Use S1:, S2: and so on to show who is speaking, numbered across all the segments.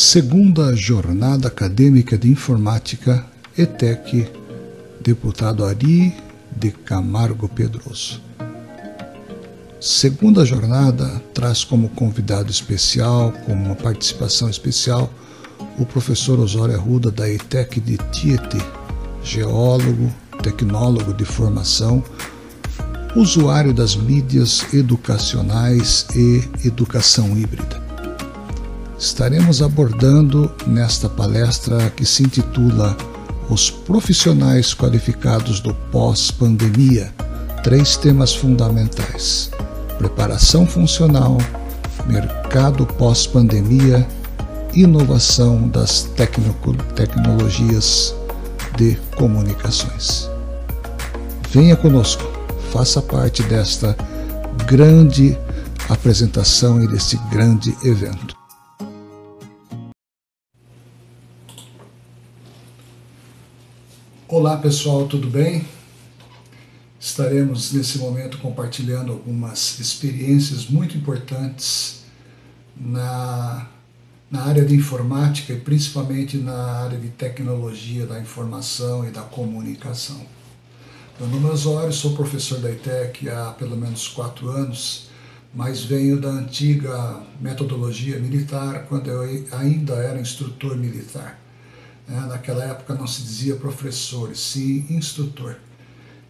S1: Segunda Jornada Acadêmica de Informática, ETEC, deputado Ari de Camargo Pedroso. Segunda jornada traz como convidado especial, como uma participação especial, o professor Osório Arruda da ETEC de Tietê, geólogo, tecnólogo de formação, usuário das mídias educacionais e educação híbrida. Estaremos abordando nesta palestra que se intitula Os profissionais qualificados do pós-pandemia três temas fundamentais: preparação funcional, mercado pós-pandemia, inovação das tecnologias de comunicações. Venha conosco, faça parte desta grande apresentação e deste grande evento. Olá pessoal, tudo bem? Estaremos nesse momento compartilhando algumas experiências muito importantes na na área de informática e principalmente na área de tecnologia da informação e da comunicação. Meu nome é Osório, sou professor da ITEC há pelo menos quatro anos, mas venho da antiga metodologia militar, quando eu ainda era instrutor militar. Né, naquela época não se dizia professor, sim instrutor.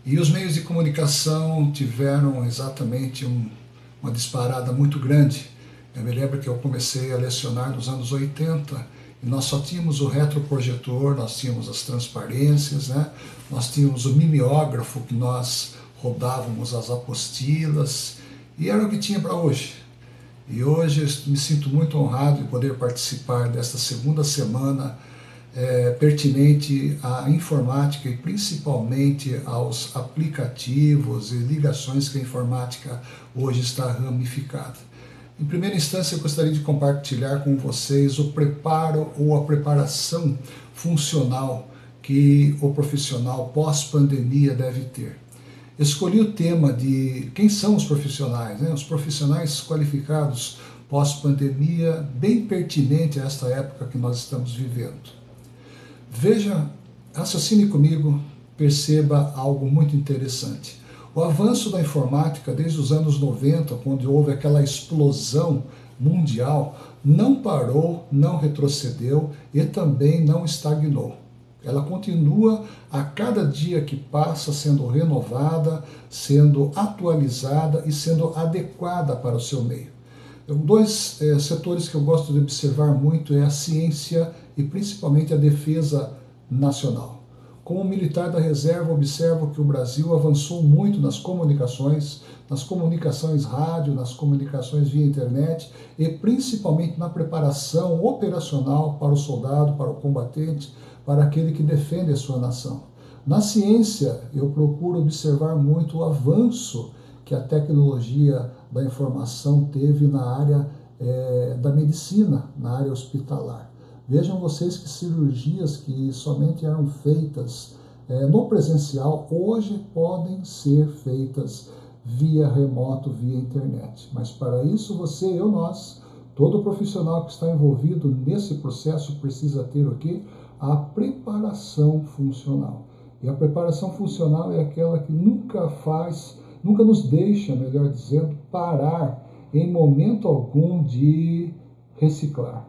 S1: E os meios de comunicação tiveram exatamente um, uma disparada muito grande eu me lembro que eu comecei a lecionar nos anos 80 e nós só tínhamos o retroprojetor, nós tínhamos as transparências, né? nós tínhamos o mimeógrafo que nós rodávamos as apostilas e era o que tinha para hoje. E hoje eu me sinto muito honrado de poder participar desta segunda semana é, pertinente à informática e principalmente aos aplicativos e ligações que a informática hoje está ramificada. Em primeira instância, eu gostaria de compartilhar com vocês o preparo ou a preparação funcional que o profissional pós-pandemia deve ter. Escolhi o tema de quem são os profissionais, né? os profissionais qualificados pós-pandemia, bem pertinente a esta época que nós estamos vivendo. Veja, raciocine comigo, perceba algo muito interessante. O avanço da informática desde os anos 90, quando houve aquela explosão mundial, não parou, não retrocedeu e também não estagnou. Ela continua a cada dia que passa sendo renovada, sendo atualizada e sendo adequada para o seu meio. Então, dois é, setores que eu gosto de observar muito é a ciência e principalmente a defesa nacional. Como militar da reserva, observo que o Brasil avançou muito nas comunicações, nas comunicações rádio, nas comunicações via internet e principalmente na preparação operacional para o soldado, para o combatente, para aquele que defende a sua nação. Na ciência, eu procuro observar muito o avanço que a tecnologia da informação teve na área é, da medicina, na área hospitalar. Vejam vocês que cirurgias que somente eram feitas é, no presencial hoje podem ser feitas via remoto, via internet. Mas para isso você, eu, nós, todo profissional que está envolvido nesse processo precisa ter o quê? A preparação funcional. E a preparação funcional é aquela que nunca faz, nunca nos deixa, melhor dizendo, parar em momento algum de reciclar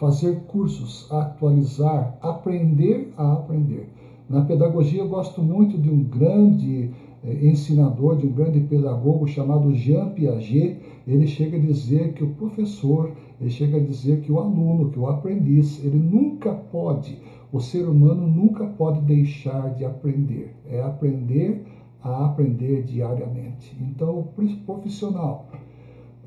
S1: fazer cursos, atualizar, aprender a aprender. Na pedagogia, eu gosto muito de um grande eh, ensinador, de um grande pedagogo chamado Jean Piaget. Ele chega a dizer que o professor, ele chega a dizer que o aluno, que o aprendiz, ele nunca pode, o ser humano nunca pode deixar de aprender. É aprender a aprender diariamente. Então, o profissional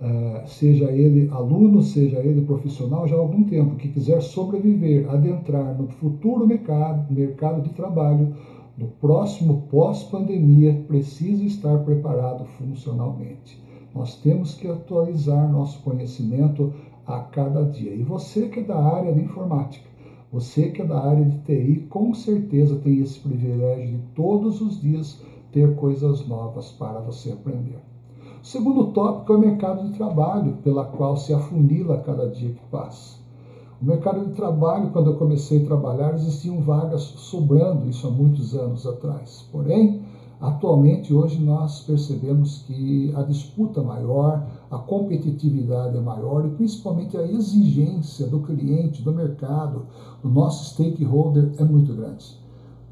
S1: é, seja ele aluno, seja ele profissional, já há algum tempo, que quiser sobreviver, adentrar no futuro mercado, mercado de trabalho, no próximo pós-pandemia, precisa estar preparado funcionalmente. Nós temos que atualizar nosso conhecimento a cada dia. E você que é da área de informática, você que é da área de TI, com certeza tem esse privilégio de todos os dias ter coisas novas para você aprender. O segundo tópico é o mercado de trabalho, pela qual se afunila cada dia que passa. No mercado de trabalho, quando eu comecei a trabalhar, existiam vagas sobrando, isso há muitos anos atrás. Porém, atualmente, hoje, nós percebemos que a disputa maior, a competitividade é maior e principalmente a exigência do cliente, do mercado, do nosso stakeholder é muito grande.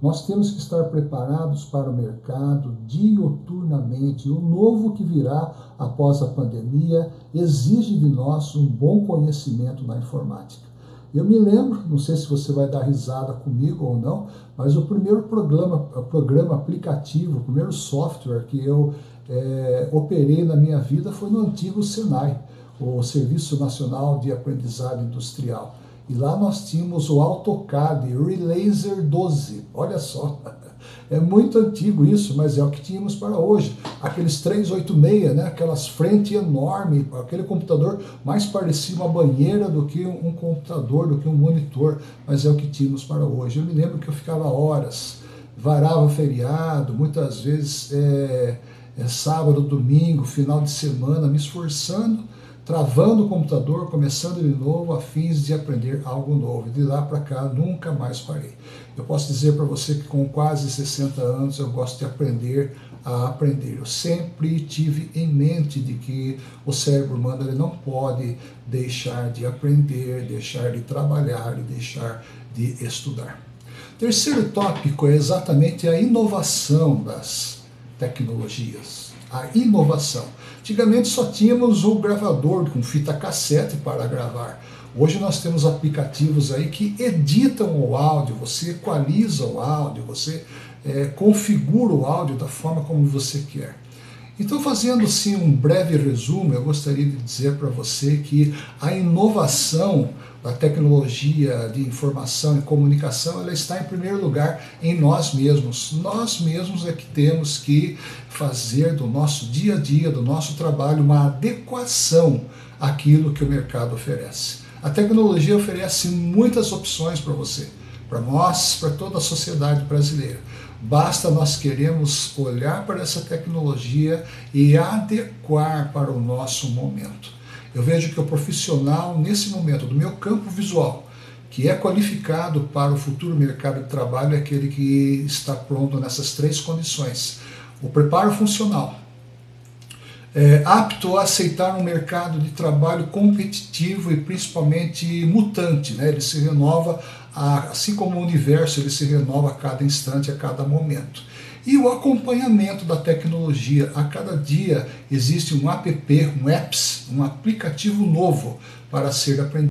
S1: Nós temos que estar preparados para o mercado dioturnamente. O novo que virá após a pandemia exige de nós um bom conhecimento na informática. Eu me lembro, não sei se você vai dar risada comigo ou não, mas o primeiro programa, programa aplicativo, o primeiro software que eu é, operei na minha vida foi no antigo Senai, o Serviço Nacional de Aprendizado Industrial. E lá nós tínhamos o AutoCAD Relaser 12. Olha só, é muito antigo isso, mas é o que tínhamos para hoje. Aqueles 386, né? aquelas frente enorme, aquele computador mais parecia uma banheira do que um computador, do que um monitor, mas é o que tínhamos para hoje. Eu me lembro que eu ficava horas, varava feriado, muitas vezes é, é sábado, domingo, final de semana, me esforçando travando o computador, começando de novo, a fins de aprender algo novo. De lá para cá, nunca mais parei. Eu posso dizer para você que com quase 60 anos eu gosto de aprender a aprender. Eu sempre tive em mente de que o cérebro humano ele não pode deixar de aprender, deixar de trabalhar e deixar de estudar. Terceiro tópico é exatamente a inovação das tecnologias. A inovação. Antigamente só tínhamos o gravador com fita cassete para gravar. Hoje nós temos aplicativos aí que editam o áudio, você equaliza o áudio, você é, configura o áudio da forma como você quer. Então, fazendo assim um breve resumo, eu gostaria de dizer para você que a inovação da tecnologia de informação e comunicação, ela está em primeiro lugar em nós mesmos. Nós mesmos é que temos que fazer do nosso dia a dia, do nosso trabalho, uma adequação àquilo que o mercado oferece. A tecnologia oferece muitas opções para você, para nós, para toda a sociedade brasileira. Basta nós queremos olhar para essa tecnologia e adequar para o nosso momento. Eu vejo que o profissional, nesse momento, do meu campo visual, que é qualificado para o futuro mercado de trabalho, é aquele que está pronto nessas três condições: o preparo funcional, é, apto a aceitar um mercado de trabalho competitivo e principalmente mutante, né? ele se renova, a, assim como o universo, ele se renova a cada instante, a cada momento. E o acompanhamento da tecnologia. A cada dia existe um app, um apps, um aplicativo novo para ser aprendido.